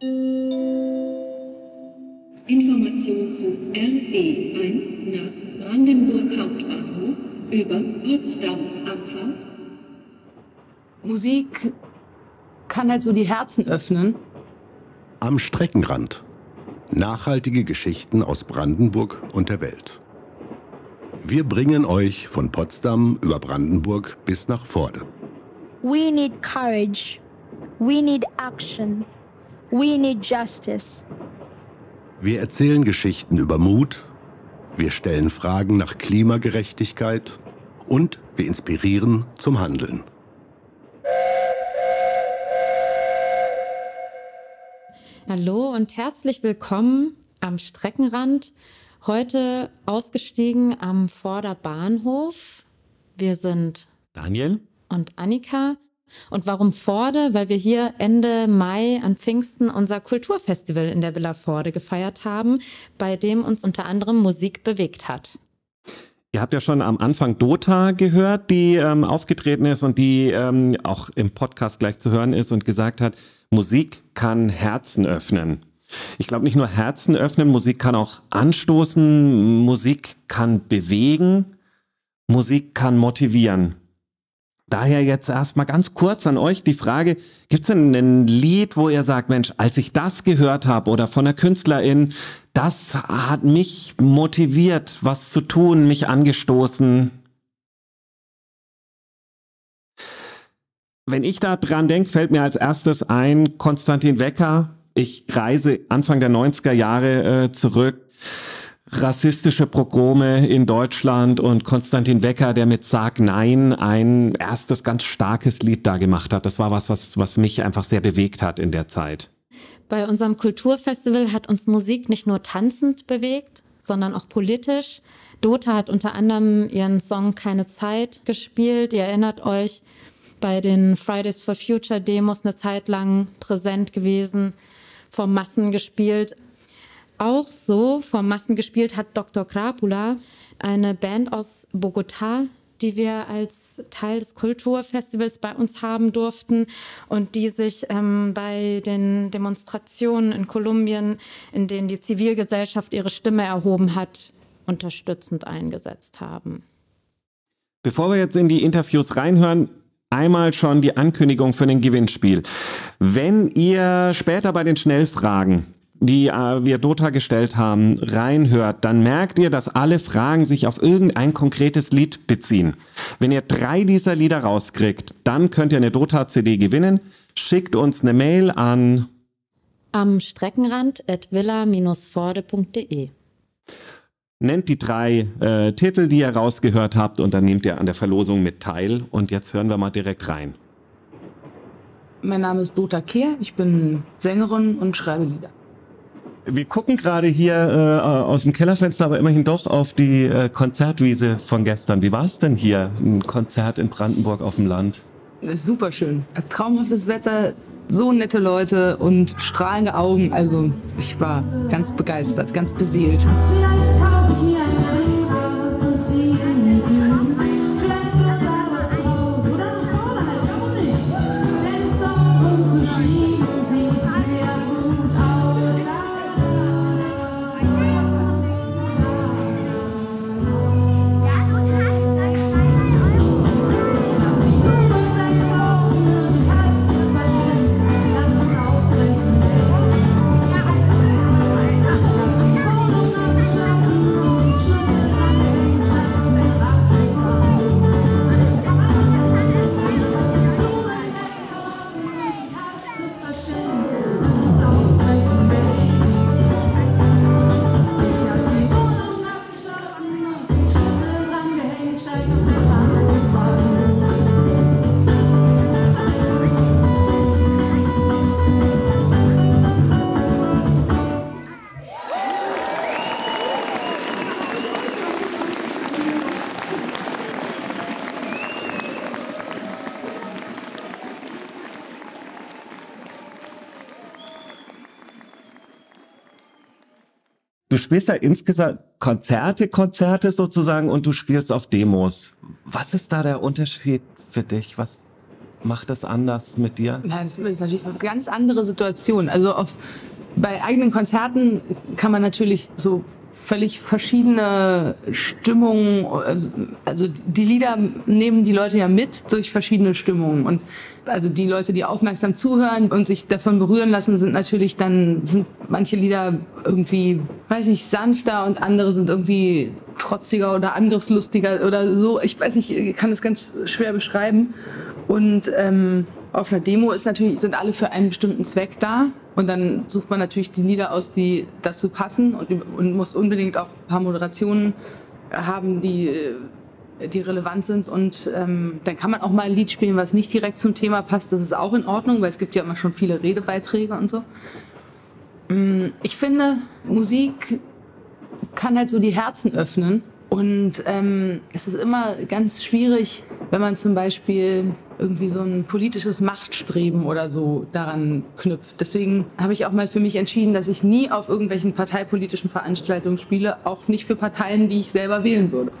Information zu RE1 nach Brandenburg Hauptbahnhof über Potsdam Abfahrt. Musik kann halt so die Herzen öffnen. Am Streckenrand. Nachhaltige Geschichten aus Brandenburg und der Welt. Wir bringen euch von Potsdam über Brandenburg bis nach Vorde. We need courage. We need action. We need justice. Wir erzählen Geschichten über Mut, wir stellen Fragen nach Klimagerechtigkeit und wir inspirieren zum Handeln. Hallo und herzlich willkommen am Streckenrand. Heute ausgestiegen am Vorderbahnhof. Wir sind Daniel und Annika. Und warum Vorde? Weil wir hier Ende Mai an Pfingsten unser Kulturfestival in der Villa Vorde gefeiert haben, bei dem uns unter anderem Musik bewegt hat. Ihr habt ja schon am Anfang Dota gehört, die ähm, aufgetreten ist und die ähm, auch im Podcast gleich zu hören ist und gesagt hat, Musik kann Herzen öffnen. Ich glaube nicht nur Herzen öffnen, Musik kann auch anstoßen, Musik kann bewegen, Musik kann motivieren. Daher jetzt erstmal ganz kurz an euch die Frage, gibt es denn ein Lied, wo ihr sagt, Mensch, als ich das gehört habe oder von der Künstlerin, das hat mich motiviert, was zu tun, mich angestoßen? Wenn ich da dran denke, fällt mir als erstes ein Konstantin Wecker. Ich reise Anfang der 90er Jahre äh, zurück rassistische Progrome in Deutschland und Konstantin Wecker, der mit Sag Nein ein erstes ganz starkes Lied da gemacht hat. Das war was, was, was mich einfach sehr bewegt hat in der Zeit. Bei unserem Kulturfestival hat uns Musik nicht nur tanzend bewegt, sondern auch politisch. Dota hat unter anderem ihren Song Keine Zeit gespielt. Ihr erinnert euch, bei den Fridays for Future Demos eine Zeit lang präsent gewesen, vor Massen gespielt. Auch so vor Massen gespielt hat Dr. Krapula, eine Band aus Bogotá, die wir als Teil des Kulturfestivals bei uns haben durften und die sich ähm, bei den Demonstrationen in Kolumbien, in denen die Zivilgesellschaft ihre Stimme erhoben hat, unterstützend eingesetzt haben. Bevor wir jetzt in die Interviews reinhören, einmal schon die Ankündigung für den Gewinnspiel. Wenn ihr später bei den Schnellfragen die äh, wir Dota gestellt haben, reinhört, dann merkt ihr, dass alle Fragen sich auf irgendein konkretes Lied beziehen. Wenn ihr drei dieser Lieder rauskriegt, dann könnt ihr eine Dota-CD gewinnen. Schickt uns eine Mail an am Streckenrand at villa-forde.de. Nennt die drei äh, Titel, die ihr rausgehört habt, und dann nehmt ihr an der Verlosung mit teil. Und jetzt hören wir mal direkt rein. Mein Name ist Dota Kehr, ich bin Sängerin und schreibe Lieder. Wir gucken gerade hier äh, aus dem Kellerfenster, aber immerhin doch auf die äh, Konzertwiese von gestern. Wie war es denn hier, ein Konzert in Brandenburg auf dem Land? Super schön. Traumhaftes Wetter, so nette Leute und strahlende Augen. Also ich war ganz begeistert, ganz beseelt. Spielst ja insgesamt Konzerte, Konzerte sozusagen und du spielst auf Demos. Was ist da der Unterschied für dich? Was? macht das anders mit dir? Ja, das ist natürlich eine ganz andere Situation. Also auf, bei eigenen Konzerten kann man natürlich so völlig verschiedene Stimmungen, also, also die Lieder nehmen die Leute ja mit durch verschiedene Stimmungen und also die Leute, die aufmerksam zuhören und sich davon berühren lassen, sind natürlich dann, sind manche Lieder irgendwie, weiß nicht, sanfter und andere sind irgendwie trotziger oder angriffslustiger oder so. Ich weiß nicht, ich kann das ganz schwer beschreiben. Und ähm, auf einer Demo ist natürlich, sind alle für einen bestimmten Zweck da. Und dann sucht man natürlich die Lieder aus, die dazu passen und, und muss unbedingt auch ein paar Moderationen haben, die, die relevant sind. Und ähm, dann kann man auch mal ein Lied spielen, was nicht direkt zum Thema passt. Das ist auch in Ordnung, weil es gibt ja immer schon viele Redebeiträge und so. Mm, ich finde, Musik kann halt so die Herzen öffnen. Und ähm, es ist immer ganz schwierig, wenn man zum Beispiel irgendwie so ein politisches Machtstreben oder so daran knüpft. Deswegen habe ich auch mal für mich entschieden, dass ich nie auf irgendwelchen parteipolitischen Veranstaltungen spiele, auch nicht für Parteien, die ich selber wählen würde.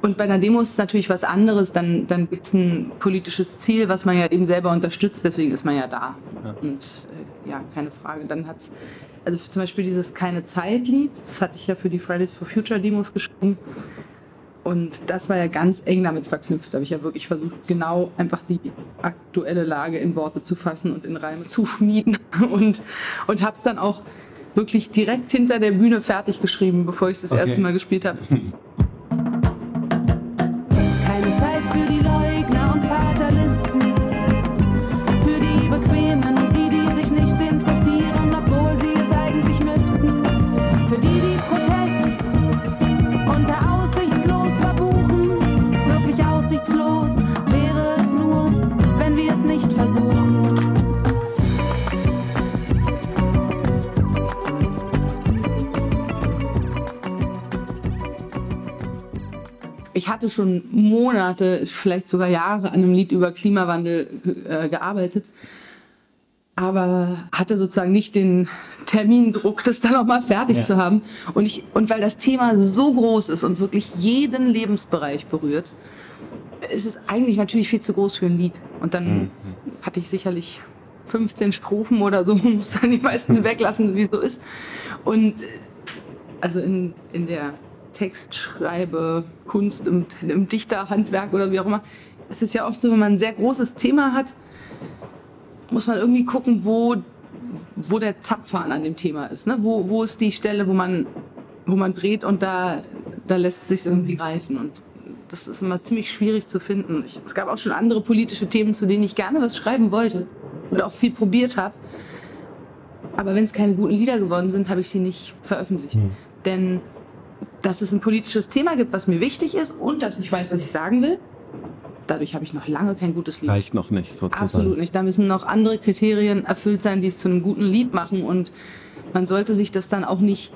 Und bei einer Demo ist es natürlich was anderes, dann, dann gibt es ein politisches Ziel, was man ja eben selber unterstützt, deswegen ist man ja da. Ja. Und äh, ja, keine Frage. Dann hat es also zum Beispiel dieses Keine Zeit-Lied, das hatte ich ja für die Fridays for Future Demos geschrieben. Und das war ja ganz eng damit verknüpft. Da habe ich ja wirklich versucht, genau einfach die aktuelle Lage in Worte zu fassen und in Reime zu schmieden. Und, und habe es dann auch wirklich direkt hinter der Bühne fertig geschrieben, bevor ich es das okay. erste Mal gespielt habe. ich hatte schon Monate, vielleicht sogar Jahre an einem Lied über Klimawandel äh, gearbeitet, aber hatte sozusagen nicht den Termindruck, das dann auch mal fertig ja. zu haben. Und, ich, und weil das Thema so groß ist und wirklich jeden Lebensbereich berührt, ist es eigentlich natürlich viel zu groß für ein Lied. Und dann mhm. hatte ich sicherlich 15 Strophen oder so, muss dann die meisten weglassen, wie so ist. Und also in, in der Textschreibe, Kunst, im, im Dichterhandwerk oder wie auch immer. Es ist ja oft so, wenn man ein sehr großes Thema hat, muss man irgendwie gucken, wo, wo der Zapfhahn an dem Thema ist. Ne? Wo, wo ist die Stelle, wo man, wo man dreht und da, da lässt es sich irgendwie greifen. Und das ist immer ziemlich schwierig zu finden. Ich, es gab auch schon andere politische Themen, zu denen ich gerne was schreiben wollte und auch viel probiert habe. Aber wenn es keine guten Lieder geworden sind, habe ich sie nicht veröffentlicht. Mhm. Denn dass es ein politisches Thema gibt, was mir wichtig ist und dass ich weiß, was ich sagen will. Dadurch habe ich noch lange kein gutes Lied. Reicht noch nicht, sozusagen. Absolut nicht. Da müssen noch andere Kriterien erfüllt sein, die es zu einem guten Lied machen. Und man sollte sich das dann auch nicht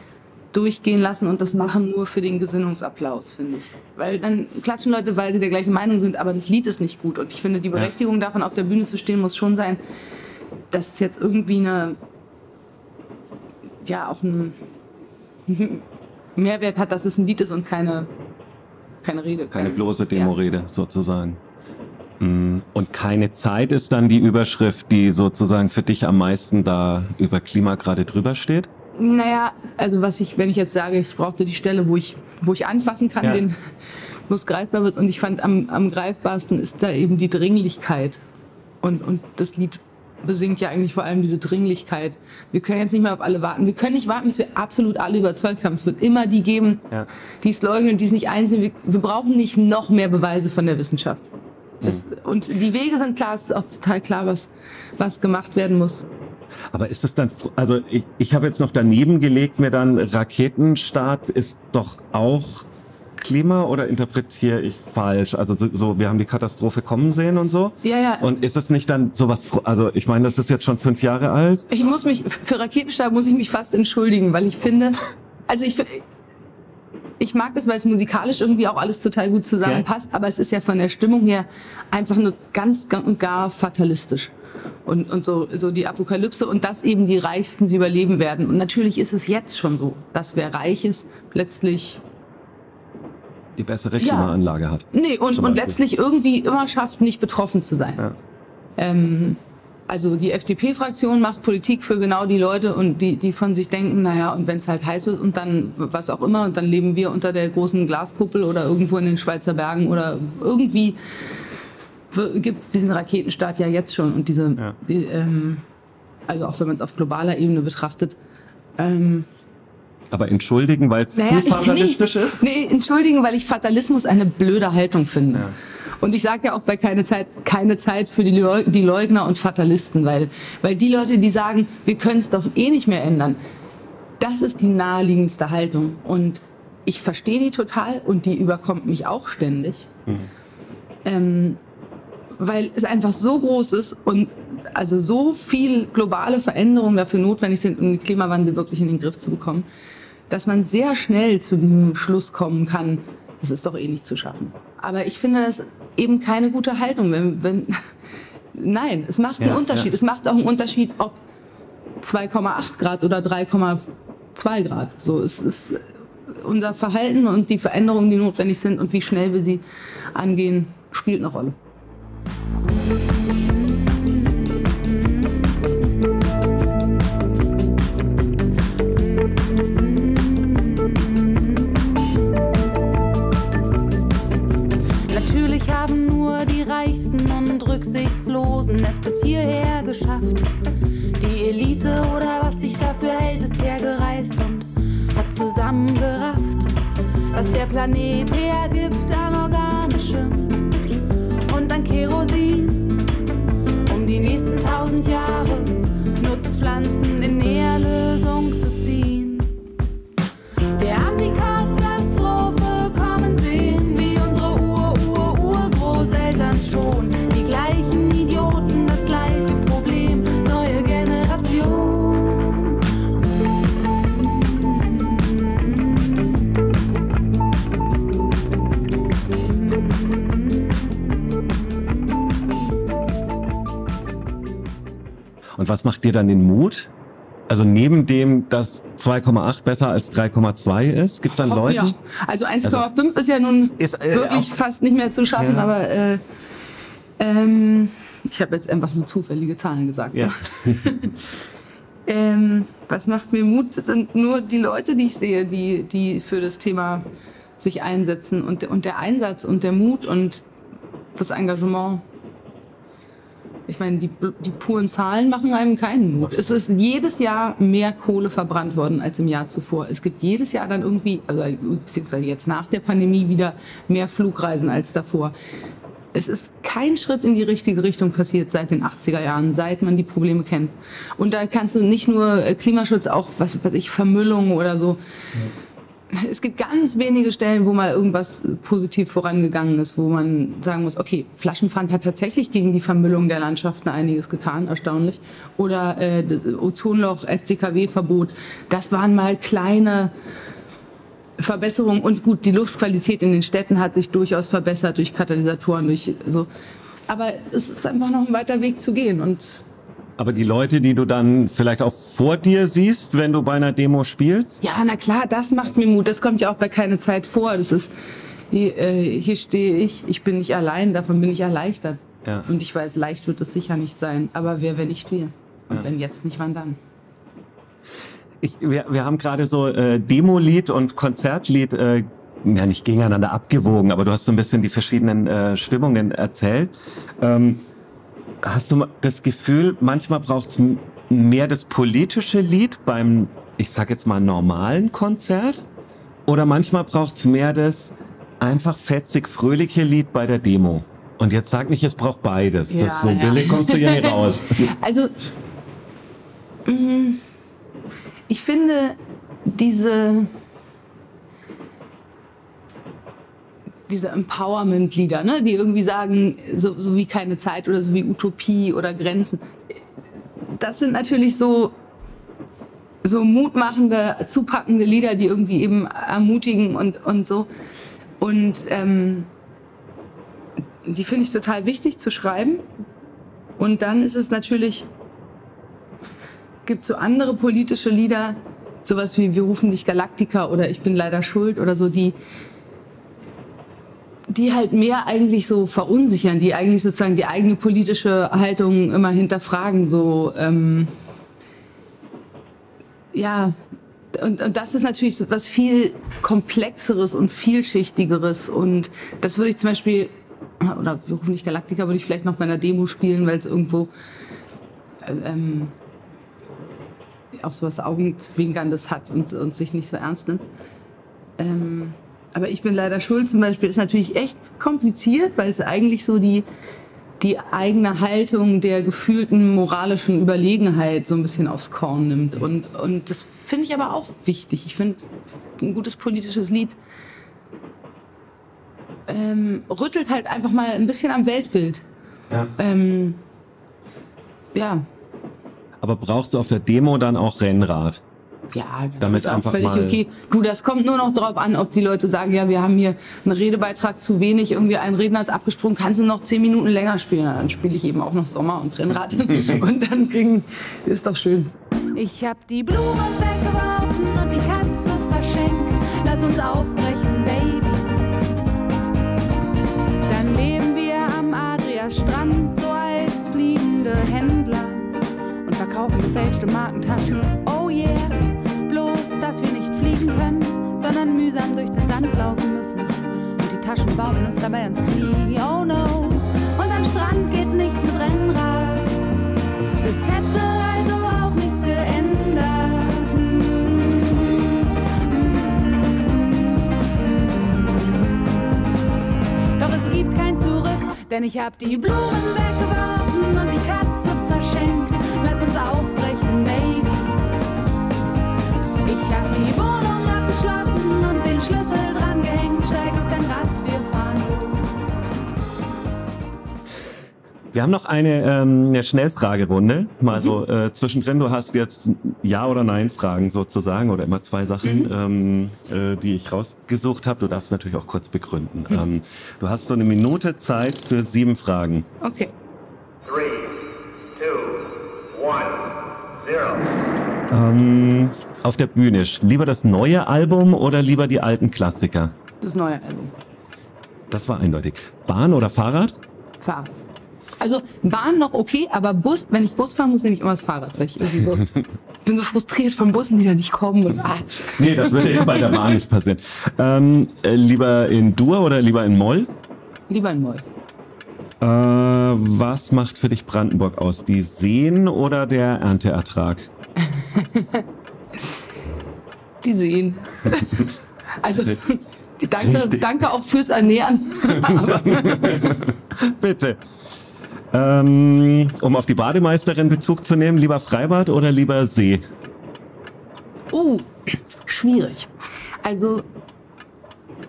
durchgehen lassen und das machen nur für den Gesinnungsapplaus, finde ich. Weil dann klatschen Leute, weil sie der gleichen Meinung sind, aber das Lied ist nicht gut. Und ich finde, die Berechtigung ja. davon, auf der Bühne zu stehen, muss schon sein, dass es jetzt irgendwie eine, ja, auch ein Mehrwert hat, dass es ein Lied ist und keine, keine Rede. Keine bloße Demorede ja. sozusagen. Mm, und keine Zeit ist dann die Überschrift, die sozusagen für dich am meisten da über Klima gerade drüber steht? Naja, also was ich, wenn ich jetzt sage, ich brauchte die Stelle, wo ich, wo ich anfassen kann, ja. den, wo es greifbar wird. Und ich fand am, am greifbarsten ist da eben die Dringlichkeit. Und, und das Lied besingt ja eigentlich vor allem diese Dringlichkeit. Wir können jetzt nicht mehr auf alle warten. Wir können nicht warten, bis wir absolut alle überzeugt haben. Es wird immer die geben, ja. die es leugnen, die es nicht einsehen. Wir, wir, brauchen nicht noch mehr Beweise von der Wissenschaft. Das, mhm. Und die Wege sind klar, es ist auch total klar, was, was gemacht werden muss. Aber ist das dann, also ich, ich habe jetzt noch daneben gelegt, mir dann Raketenstart ist doch auch Klima oder interpretiere ich falsch? Also so, so, wir haben die Katastrophe kommen sehen und so. Ja, ja. Und ist das nicht dann sowas, also ich meine, das ist jetzt schon fünf Jahre alt. Ich muss mich, für Raketenstab muss ich mich fast entschuldigen, weil ich finde, also ich, ich mag das, weil es musikalisch irgendwie auch alles total gut zusammenpasst, ja. aber es ist ja von der Stimmung her einfach nur ganz, ganz und gar fatalistisch. Und, und so, so die Apokalypse und dass eben die Reichsten sie überleben werden. Und natürlich ist es jetzt schon so, dass wer reich ist, plötzlich die bessere Klimaanlage ja. hat. Nee, und, und letztlich irgendwie immer schafft, nicht betroffen zu sein. Ja. Ähm, also die FDP-Fraktion macht Politik für genau die Leute und die, die von sich denken, naja, und wenn es halt heiß wird und dann was auch immer und dann leben wir unter der großen Glaskuppel oder irgendwo in den Schweizer Bergen oder irgendwie gibt es diesen Raketenstart ja jetzt schon und diese, ja. die, ähm, also auch wenn man es auf globaler Ebene betrachtet. Ähm, aber entschuldigen, weil es naja, zu fatalistisch nee, ist? Nee, entschuldigen, weil ich Fatalismus eine blöde Haltung finde. Ja. Und ich sage ja auch bei keine Zeit, keine Zeit für die, Leug die Leugner und Fatalisten, weil, weil die Leute, die sagen, wir können es doch eh nicht mehr ändern, das ist die naheliegendste Haltung. Und ich verstehe die total und die überkommt mich auch ständig. Mhm. Ähm, weil es einfach so groß ist und also so viel globale Veränderungen dafür notwendig sind, um den Klimawandel wirklich in den Griff zu bekommen, dass man sehr schnell zu diesem Schluss kommen kann, es ist doch eh nicht zu schaffen. Aber ich finde das eben keine gute Haltung. Wenn, wenn Nein, es macht einen ja, Unterschied. Ja. Es macht auch einen Unterschied, ob 2,8 Grad oder 3,2 Grad. So, es ist unser Verhalten und die Veränderungen, die notwendig sind und wie schnell wir sie angehen, spielt eine Rolle. Und Rücksichtslosen es bis hierher geschafft. Die Elite oder was sich dafür hält, ist hergereist und hat zusammengerafft, was der Planet hergibt an organischem an Kerosin. Um die nächsten tausend Jahre Nutzpflanzen in Nährlösung zu was macht dir dann den Mut? Also neben dem, dass 2,8 besser als 3,2 ist, gibt es dann Leute? Ja. Also 1,5 also, ist ja nun ist, äh, wirklich fast nicht mehr zu schaffen, ja. aber äh, ähm, ich habe jetzt einfach nur zufällige Zahlen gesagt. Ja. ähm, was macht mir Mut? Das sind nur die Leute, die ich sehe, die, die für das Thema sich einsetzen und, und der Einsatz und der Mut und das Engagement ich meine, die, die puren Zahlen machen einem keinen Mut. Es ist jedes Jahr mehr Kohle verbrannt worden als im Jahr zuvor. Es gibt jedes Jahr dann irgendwie, also beziehungsweise jetzt nach der Pandemie wieder mehr Flugreisen als davor. Es ist kein Schritt in die richtige Richtung passiert seit den 80er Jahren, seit man die Probleme kennt. Und da kannst du nicht nur äh, Klimaschutz, auch was weiß ich, Vermüllung oder so. Ja es gibt ganz wenige Stellen, wo mal irgendwas positiv vorangegangen ist, wo man sagen muss, okay, Flaschenpfand hat tatsächlich gegen die Vermüllung der Landschaften einiges getan, erstaunlich. Oder äh, das Ozonloch, FCKW-Verbot, das waren mal kleine Verbesserungen. Und gut, die Luftqualität in den Städten hat sich durchaus verbessert durch Katalysatoren, durch so. Aber es ist einfach noch ein weiter Weg zu gehen und aber die Leute, die du dann vielleicht auch vor dir siehst, wenn du bei einer Demo spielst? Ja, na klar, das macht mir Mut. Das kommt ja auch bei keine Zeit vor. Das ist, hier, äh, hier stehe ich, ich bin nicht allein, davon bin ich erleichtert. Ja. Und ich weiß, leicht wird es sicher nicht sein. Aber wer, wenn nicht wir? Und ja. wenn jetzt nicht, wann dann? Ich, wir, wir haben gerade so äh, Demo-Lied und Konzertlied äh, ja nicht gegeneinander abgewogen, aber du hast so ein bisschen die verschiedenen äh, Stimmungen erzählt. Ähm, hast du das Gefühl, manchmal braucht es mehr das politische Lied beim, ich sag jetzt mal, normalen Konzert? Oder manchmal braucht es mehr das einfach fetzig fröhliche Lied bei der Demo? Und jetzt sag nicht, es braucht beides. Ja, das so ja. billig kommst du ja nicht raus. Also, mm, ich finde diese diese Empowerment-Lieder, ne? die irgendwie sagen, so, so wie keine Zeit oder so wie Utopie oder Grenzen. Das sind natürlich so, so mutmachende, zupackende Lieder, die irgendwie eben ermutigen und, und so. Und ähm, die finde ich total wichtig zu schreiben. Und dann ist es natürlich, gibt so andere politische Lieder, sowas wie Wir rufen dich Galaktika oder Ich bin leider schuld oder so, die, die halt mehr eigentlich so verunsichern, die eigentlich sozusagen die eigene politische Haltung immer hinterfragen, so ähm, ja, und, und das ist natürlich so was viel komplexeres und vielschichtigeres und das würde ich zum Beispiel oder wir rufen nicht Galaktika, würde ich vielleicht noch bei einer Demo spielen, weil es irgendwo äh, ähm, auch so was Augenzwinkerndes hat und, und sich nicht so ernst nimmt. Ähm, aber ich bin leider schuld zum Beispiel ist natürlich echt kompliziert, weil es eigentlich so die, die eigene Haltung der gefühlten moralischen Überlegenheit so ein bisschen aufs Korn nimmt. Und, und das finde ich aber auch wichtig. Ich finde, ein gutes politisches Lied ähm, rüttelt halt einfach mal ein bisschen am Weltbild. Ja. Ähm, ja, Aber braucht es auf der Demo dann auch Rennrad? Ja, das Damit ist auch einfach völlig mal- okay. Du, das kommt nur noch drauf an, ob die Leute sagen, ja, wir haben hier einen Redebeitrag zu wenig, irgendwie ein Redner ist abgesprungen, kannst du noch zehn Minuten länger spielen? Dann spiele ich eben auch noch Sommer und Rennrad und dann kriegen, ist doch schön. Ich hab die Blumen weggeworfen und die Katze verschenkt. Lass uns aufbrechen, Baby. Dann leben wir am Adria-Strand so als fliegende Händler und verkaufen gefälschte Markentaschen. Oh yeah, sondern mühsam durch den Sand laufen müssen. Und die Taschen bauen uns dabei ins Knie. Oh no, und am Strand geht nichts mit Rennrad. Es hätte also auch nichts geändert. Doch es gibt kein Zurück, denn ich hab die Blumen weggeworfen Wir haben noch eine, ähm, eine Schnellfragerunde. Mal so äh, zwischendrin. Du hast jetzt Ja- oder Nein-Fragen sozusagen oder immer zwei Sachen, ähm, äh, die ich rausgesucht habe. Du darfst natürlich auch kurz begründen. Ähm, du hast so eine Minute Zeit für sieben Fragen. Okay. Three, two, one, zero. Ähm, auf der Bühne, lieber das neue Album oder lieber die alten Klassiker? Das neue Album. Das war eindeutig. Bahn oder Fahrrad? Fahrrad. Also Bahn noch okay, aber Bus, wenn ich Bus fahre, muss ich immer das Fahrrad, weil ich irgendwie so bin so frustriert von Bussen, die da nicht kommen und ah, Nee, das würde ja bei der Bahn nicht passieren. Ähm, äh, lieber in Dur oder lieber in Moll? lieber ein Moll. Äh, was macht für dich Brandenburg aus? Die Seen oder der Ernteertrag? Die sehen. Also danke, danke auch fürs Ernähren. Bitte. Ähm, um auf die Bademeisterin Bezug zu nehmen, lieber Freibad oder lieber See? Uh, schwierig. Also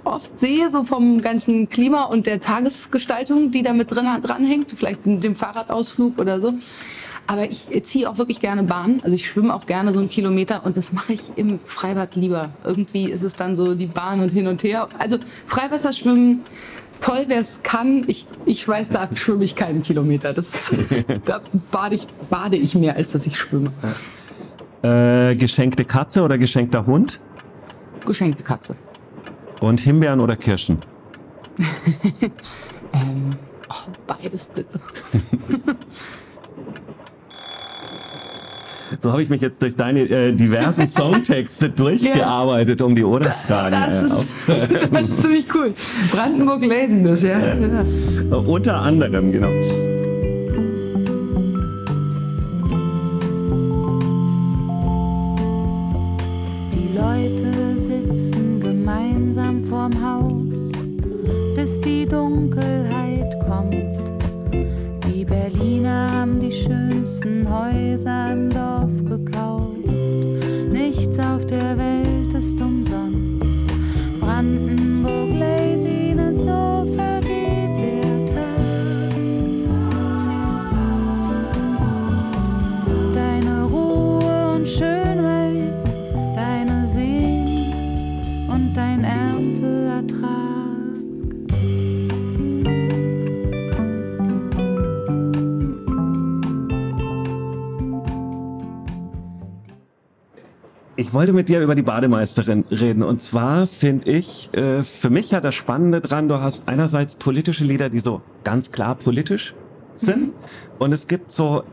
oft sehe so vom ganzen Klima und der Tagesgestaltung, die da mit drin dranhängt, vielleicht in dem Fahrradausflug oder so. Aber ich ziehe auch wirklich gerne Bahn. Also ich schwimme auch gerne so einen Kilometer und das mache ich im Freibad lieber. Irgendwie ist es dann so die Bahn und hin und her. Also Freiwasserschwimmen, toll, wer es kann. Ich, ich weiß, da schwimme ich keinen Kilometer. Das, da bade ich, bade ich mehr, als dass ich schwimme. Äh, geschenkte Katze oder geschenkter Hund? Geschenkte Katze. Und Himbeeren oder Kirschen? Oh, beides bitte. So habe ich mich jetzt durch deine äh, diversen Songtexte durchgearbeitet, um die Oder-Fragen Das äh, ist, das ist ziemlich cool. Brandenburg Laziness, ja. ja. Äh, Unter anderem, genau. Ich wollte mit dir über die Bademeisterin reden. Und zwar finde ich, äh, für mich ja das Spannende dran, du hast einerseits politische Lieder, die so ganz klar politisch sind. Und es gibt so,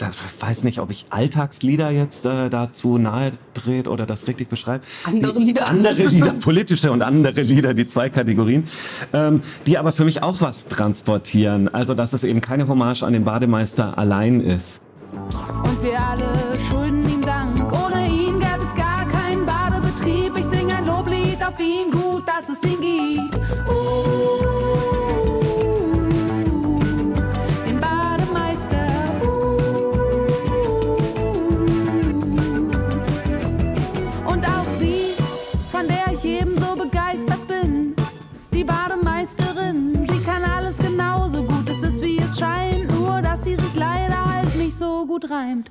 ich weiß nicht, ob ich Alltagslieder jetzt äh, dazu nahe dreht oder das richtig beschreibt. Andere Die- Lieder. Andere Lieder, politische und andere Lieder, die zwei Kategorien, ähm, die aber für mich auch was transportieren. Also, dass es eben keine Hommage an den Bademeister allein ist. Und wir alle ihn, gut, dass es ihn gibt. Uh, den Bademeister. Uh. Und auch sie, von der ich ebenso begeistert bin. Die Bademeisterin, sie kann alles genauso gut. Es ist wie es scheint, nur dass sie sich leider halt nicht so gut reimt.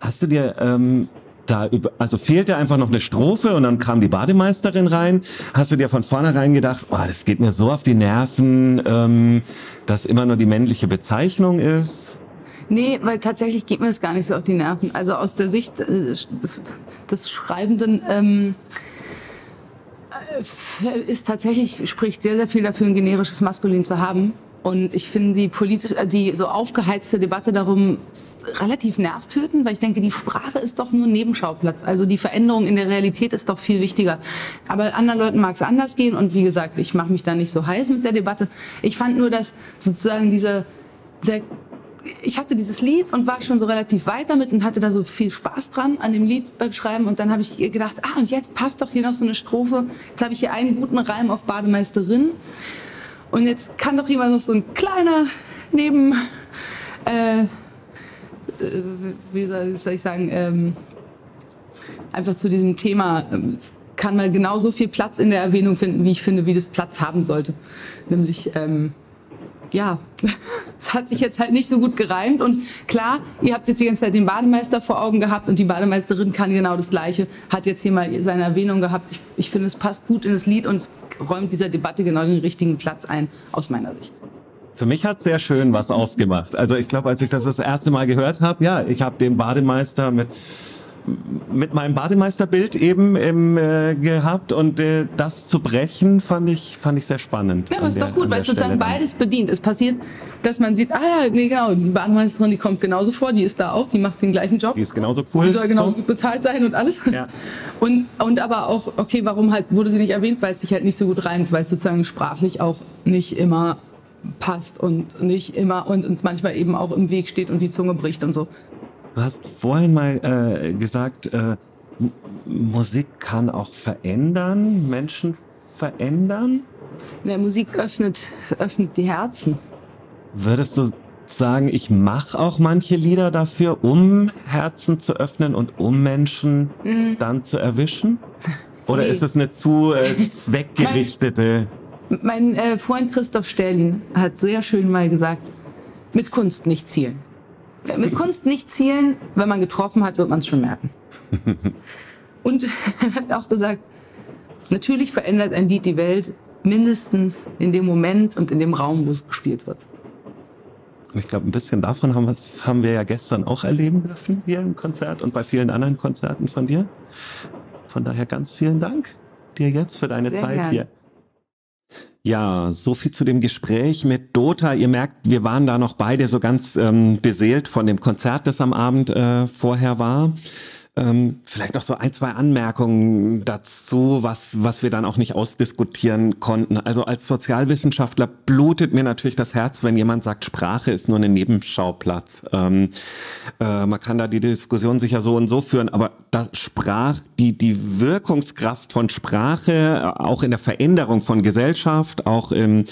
Hast du dir ähm, da über, also fehlte einfach noch eine Strophe und dann kam die Bademeisterin rein. Hast du dir von vornherein gedacht, oh, das geht mir so auf die Nerven, ähm, dass immer nur die männliche Bezeichnung ist? Nee, weil tatsächlich geht mir das gar nicht so auf die Nerven. Also aus der Sicht äh, des Schreibenden ähm, äh, ist tatsächlich, spricht sehr, sehr viel dafür, ein generisches Maskulin zu haben. Und ich finde die politisch, äh, die so aufgeheizte Debatte darum relativ nervtötend, weil ich denke, die Sprache ist doch nur ein Nebenschauplatz. Also die Veränderung in der Realität ist doch viel wichtiger. Aber anderen Leuten mag es anders gehen und wie gesagt, ich mache mich da nicht so heiß mit der Debatte. Ich fand nur, dass sozusagen diese, dieser ich hatte dieses Lied und war schon so relativ weit damit und hatte da so viel Spaß dran an dem Lied beim Schreiben. Und dann habe ich gedacht, ah, und jetzt passt doch hier noch so eine Strophe. Jetzt habe ich hier einen guten Reim auf Bademeisterin. Und jetzt kann doch jemand noch so ein kleiner Neben, äh, äh, wie soll, ich sagen, ähm, einfach zu diesem Thema ähm, kann mal genauso viel Platz in der Erwähnung finden, wie ich finde, wie das Platz haben sollte. Nämlich, ähm, ja, hat sich jetzt halt nicht so gut gereimt. Und klar, ihr habt jetzt die ganze Zeit den Bademeister vor Augen gehabt und die Bademeisterin kann genau das Gleiche, hat jetzt hier mal seine Erwähnung gehabt. Ich, ich finde, es passt gut in das Lied und es räumt dieser Debatte genau den richtigen Platz ein, aus meiner Sicht. Für mich hat sehr schön was aufgemacht. Also ich glaube, als ich das das erste Mal gehört habe, ja, ich habe den Bademeister mit mit meinem Bademeisterbild eben ähm, äh, gehabt und äh, das zu brechen fand ich fand ich sehr spannend. Ja, aber ist der- doch gut, weil es sozusagen dann. beides bedient. Es passiert, dass man sieht, ah ja, nee, genau, die Bademeisterin, die kommt genauso vor, die ist da auch, die macht den gleichen Job. Die ist genauso cool. Die soll genauso so. gut bezahlt sein und alles. Ja. Und, und aber auch, okay, warum halt wurde sie nicht erwähnt, weil es sich halt nicht so gut reimt, weil es sozusagen sprachlich auch nicht immer passt und nicht immer und uns manchmal eben auch im Weg steht und die Zunge bricht und so. Du hast vorhin mal äh, gesagt, äh, Musik kann auch verändern, Menschen verändern. Ja, Musik öffnet, öffnet die Herzen. Würdest du sagen, ich mache auch manche Lieder dafür, um Herzen zu öffnen und um Menschen dann zu erwischen? Oder Nee. ist es eine zu äh, zweckgerichtete? Mein äh, Freund Christoph Sterlin hat sehr schön mal gesagt, mit Kunst nicht zielen. Mit Kunst nicht zielen, wenn man getroffen hat, wird man es schon merken. Und er hat auch gesagt, natürlich verändert ein Lied die Welt mindestens in dem Moment und in dem Raum, wo es gespielt wird. Ich glaube, ein bisschen davon haben, haben wir ja gestern auch erleben dürfen hier im Konzert und bei vielen anderen Konzerten von dir. Von daher ganz vielen Dank dir jetzt für deine Sehr Zeit gern. hier. Ja, so viel zu dem Gespräch mit Dota. Ihr merkt, wir waren da noch beide so ganz ähm, beseelt von dem Konzert, das am Abend äh, vorher war. Ähm, vielleicht noch so ein, zwei Anmerkungen dazu, was, was wir dann auch nicht ausdiskutieren konnten. Also als Sozialwissenschaftler blutet mir natürlich das Herz, wenn jemand sagt, Sprache ist nur ein Nebenschauplatz. Ähm, äh, man kann da die Diskussion sicher so und so führen, aber das Sprach, die, die Wirkungskraft von Sprache, auch in der Veränderung von Gesellschaft, auch im,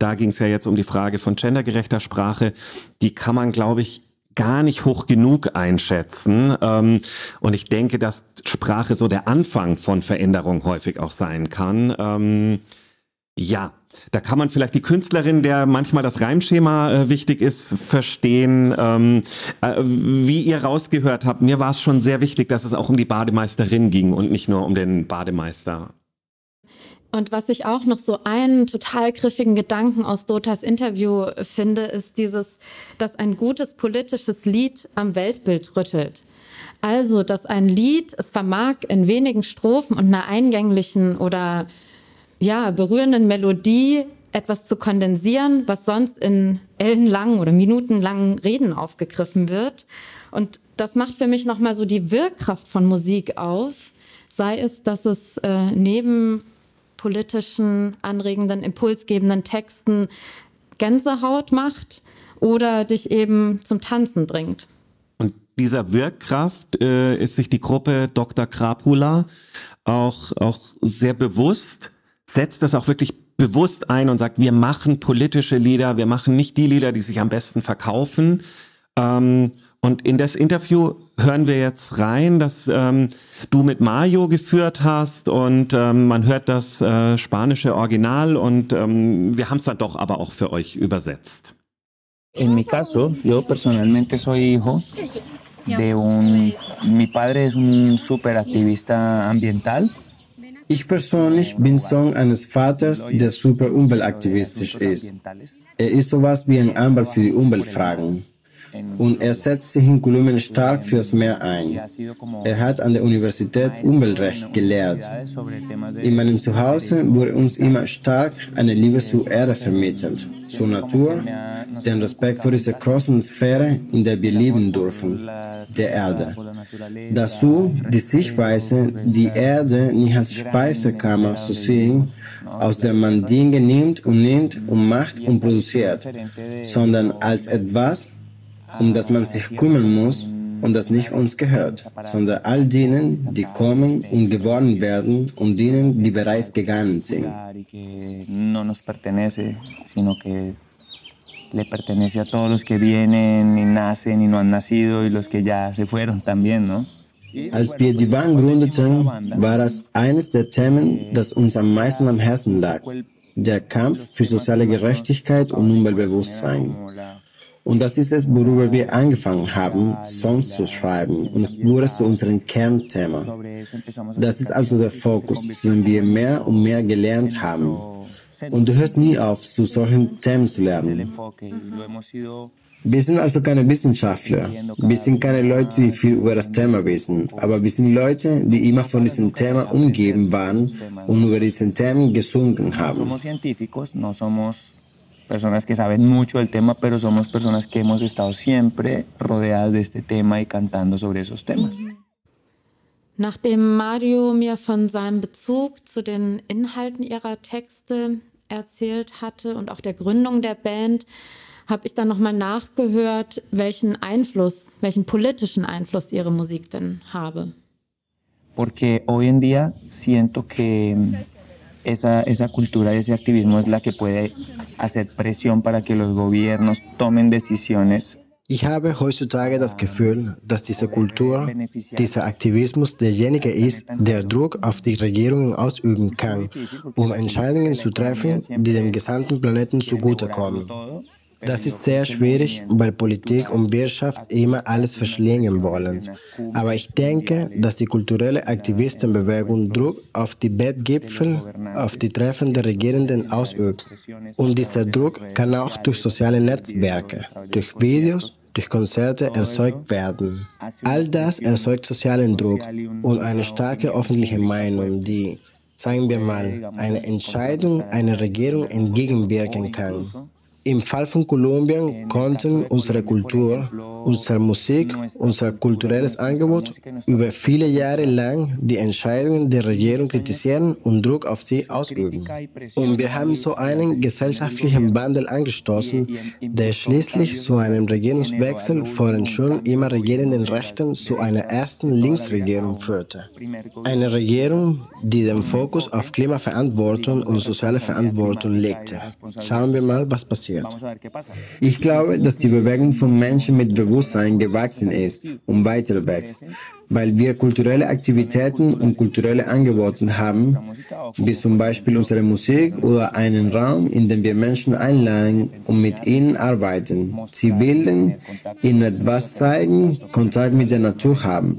da ging es ja jetzt um die Frage von gendergerechter Sprache, die kann man, glaube ich, gar nicht hoch genug einschätzen. Ähm, und ich denke, dass Sprache so der Anfang von Veränderung häufig auch sein kann. Ähm, ja, da kann man vielleicht die Künstlerin, der manchmal das Reimschema äh, wichtig ist, verstehen. Ähm, äh, wie ihr rausgehört habt, mir war es schon sehr wichtig, dass es auch um die Bademeisterin ging und nicht nur um den Bademeister. Und was ich auch noch so einen total griffigen Gedanken aus Dotas Interview finde, ist dieses, dass ein gutes politisches Lied am Weltbild rüttelt. Also, dass ein Lied es vermag, in wenigen Strophen und einer eingänglichen oder ja, berührenden Melodie etwas zu kondensieren, was sonst in ellenlangen oder minutenlangen Reden aufgegriffen wird. Und das macht für mich nochmal so die Wirkkraft von Musik aus. Sei es, dass es äh, neben politischen, anregenden, impulsgebenden Texten Gänsehaut macht oder dich eben zum Tanzen bringt. Und dieser Wirkkraft äh, ist sich die Gruppe Dr. Krapula auch, auch sehr bewusst, setzt das auch wirklich bewusst ein und sagt, wir machen politische Lieder, wir machen nicht die Lieder, die sich am besten verkaufen. Ähm, und in das Interview hören wir jetzt rein, dass ähm, du mit Mario geführt hast und ähm, man hört das äh, spanische Original und ähm, wir haben es dann doch aber auch für euch übersetzt. En mi caso, yo personalmente soy hijo de un, mi padre es un superactivista ambiental. Ich persönlich bin Sohn eines Vaters, der super umweltaktivistisch ist. Er ist sowas wie ein Anwalt für die Umweltfragen und er setzt sich in Kolumbien stark fürs Meer ein. Er hat an der Universität Umweltrecht gelehrt. In meinem Zuhause wurde uns immer stark eine Liebe zur Erde vermittelt, zur Natur, den Respekt vor dieser großen Sphäre, in der wir leben dürfen, der Erde. Dazu die Sichtweise, die Erde nicht als Speisekammer zu sehen, aus der man Dinge nimmt und nimmt und macht und produziert, sondern als etwas, um das man sich kümmern muss und das nicht uns gehört, sondern all denen, die kommen und geworden werden und denen, die bereits gegangen sind. le pertenece a todos los que vienen y nacen y no han nacido y los que ya se fueron también, ¿no? Als wir die Wand gründeten, war das eines der Themen, das uns am meisten am Herzen lag. Der Kampf für soziale Gerechtigkeit und Umweltbewusstsein. Und das ist es, worüber wir angefangen haben, Songs zu schreiben. Und es wurde zu unserem Kernthema. Das ist also der Fokus, den wir mehr und mehr gelernt haben. Und du hörst nie auf, zu solchen Themen zu lernen. Wir sind also keine Wissenschaftler. Wir sind keine Leute, die viel über das Thema wissen. Aber wir sind Leute, die immer von diesem Thema umgeben waren und über diesen Themen gesungen haben. Personas que saben mucho del tema, pero somos personas que hemos estado siempre rodeadas de este tema y cantando sobre esos temas. Nachdem Mario mir von seinem Bezug zu den Inhalten ihrer Texte erzählt hatte und auch der Gründung der Band, habe ich dann nochmal nachgehört, welchen Einfluss, welchen politischen Einfluss ihre Musik denn habe. Porque hoy en día siento que esa, esa cultura, ese activismo es la que puede hacer presión para que los gobiernos tomen decisiones Ich habe heutzutage das Gefühl, dass diese Kultur, dieser Aktivismus derjenige ist, der Druck auf die Regierungen ausüben kann, um Entscheidungen zu treffen, die dem gesamten Planeten zugutekommen. Das ist sehr schwierig, weil Politik und Wirtschaft immer alles verschlingen wollen. Aber ich denke, dass die kulturelle Aktivistenbewegung Druck auf die Bettgipfel, auf die Treffen der Regierenden ausübt. Und dieser Druck kann auch durch soziale Netzwerke, durch Videos, durch Konzerte erzeugt werden. All das erzeugt sozialen Druck und eine starke öffentliche Meinung, die, sagen wir mal, eine Entscheidung einer Regierung entgegenwirken kann. Im Fall von Kolumbien konnten unsere Kultur, unsere Musik, unser kulturelles Angebot über viele Jahre lang die Entscheidungen der Regierung kritisieren und Druck auf sie ausüben. Und wir haben so einen gesellschaftlichen Wandel angestoßen, der schließlich zu einem Regierungswechsel vor den schon immer regierenden Rechten zu einer ersten Linksregierung führte. Eine Regierung, die den Fokus auf Klimaverantwortung und soziale Verantwortung legte. Schauen wir mal, was passiert passiert. Ich glaube, dass die Bewegung von Menschen mit Bewusstsein gewachsen ist und weiter wächst, weil wir kulturelle Aktivitäten und kulturelle Angebote haben, wie zum Beispiel unsere Musik oder einen Raum, in dem wir Menschen einladen und mit ihnen arbeiten. Sie bilden, ihnen etwas zeigen, Kontakt mit der Natur haben.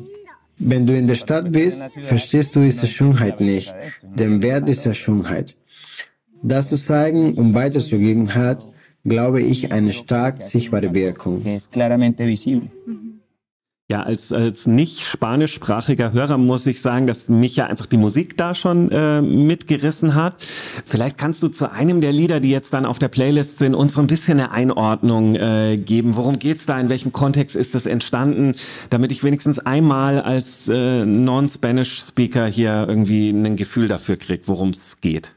Wenn du in der Stadt bist, verstehst du diese Schönheit nicht, den Wert dieser Schönheit. Das zu zeigen und weiterzugeben hat, glaube ich, eine stark sichtbare Wirkung. Ja, als, als nicht spanischsprachiger Hörer muss ich sagen, dass mich ja einfach die Musik da schon äh, mitgerissen hat. Vielleicht kannst du zu einem der Lieder, die jetzt dann auf der Playlist sind, uns so ein bisschen eine Einordnung äh, geben. Worum geht's da? In welchem Kontext ist das entstanden? Damit ich wenigstens einmal als äh, Non-Spanish-Speaker hier irgendwie ein Gefühl dafür kriege, worum es geht.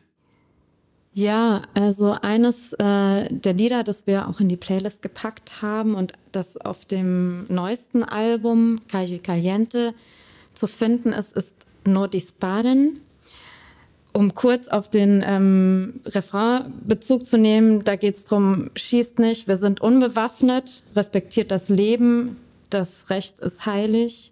Ja, also eines äh, der Lieder, das wir auch in die Playlist gepackt haben und das auf dem neuesten Album Calle Caliente zu finden ist, ist No Disparen. Um kurz auf den ähm, Refrain Bezug zu nehmen, da geht es darum, schießt nicht, wir sind unbewaffnet, respektiert das Leben, das Recht ist heilig.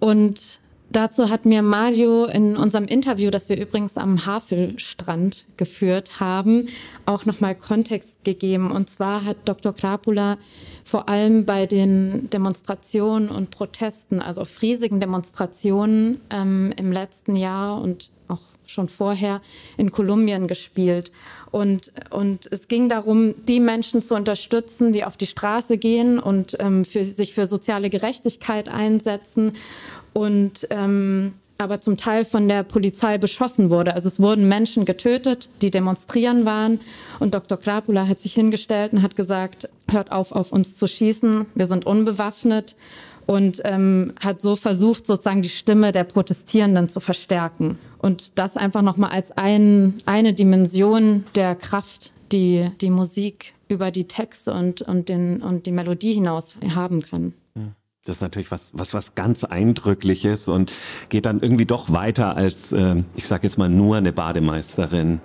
Und Dazu hat mir Mario in unserem Interview, das wir übrigens am Havelstrand geführt haben, auch nochmal Kontext gegeben. Und zwar hat Dr. Krapula vor allem bei den Demonstrationen und Protesten, also auf riesigen Demonstrationen ähm, im letzten Jahr und auch schon vorher in Kolumbien gespielt. Und, und es ging darum, die Menschen zu unterstützen, die auf die Straße gehen und ähm, für, sich für soziale Gerechtigkeit einsetzen und ähm, aber zum Teil von der Polizei beschossen wurde. Also es wurden Menschen getötet, die demonstrieren waren. Und Dr. Krapula hat sich hingestellt und hat gesagt, hört auf, auf uns zu schießen, wir sind unbewaffnet. Und ähm, hat so versucht, sozusagen die Stimme der Protestierenden zu verstärken. Und das einfach nochmal als ein, eine Dimension der Kraft, die die Musik über die Texte und, und, den, und die Melodie hinaus haben kann. Das ist natürlich was, was, was ganz Eindrückliches und geht dann irgendwie doch weiter als, äh, ich sage jetzt mal, nur eine Bademeisterin.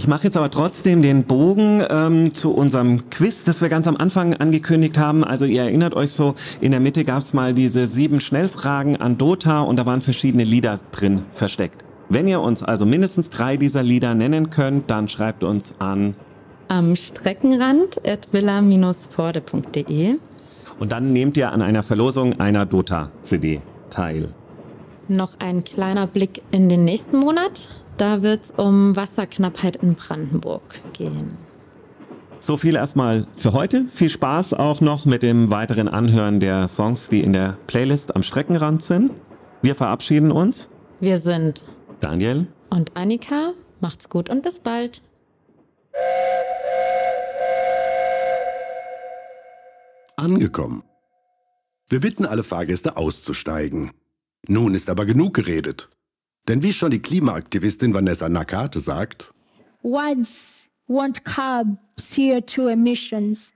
Ich mache jetzt aber trotzdem den Bogen ähm, zu unserem Quiz, das wir ganz am Anfang angekündigt haben. Also ihr erinnert euch so, in der Mitte gab es mal diese sieben Schnellfragen an Dota und da waren verschiedene Lieder drin versteckt. Wenn ihr uns also mindestens drei dieser Lieder nennen könnt, dann schreibt uns an am Streckenrand at villa-forde.de und dann nehmt ihr an einer Verlosung einer Dota-CD teil. Noch ein kleiner Blick in den nächsten Monat. Da wird es um Wasserknappheit in Brandenburg gehen. So viel erstmal für heute. Viel Spaß auch noch mit dem weiteren Anhören der Songs, die in der Playlist am Streckenrand sind. Wir verabschieden uns. Wir sind Daniel und Annika. Macht's gut und bis bald. angekommen. Wir bitten alle Fahrgäste auszusteigen. Nun ist aber genug geredet. Denn wie schon die Klimaaktivistin Vanessa Nakate sagt, Words won't curb CO2 emissions.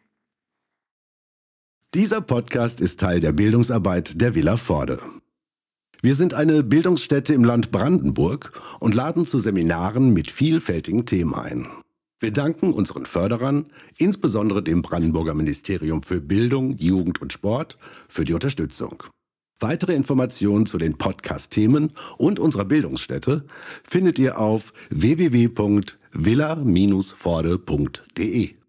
Dieser Podcast ist Teil der Bildungsarbeit der Villa Forde. Wir sind eine Bildungsstätte im Land Brandenburg und laden zu Seminaren mit vielfältigen Themen ein. Wir danken unseren Förderern, insbesondere dem Brandenburger Ministerium für Bildung, Jugend und Sport, für die Unterstützung. Weitere Informationen zu den Podcast-Themen und unserer Bildungsstätte findet ihr auf www.villa-forde.de.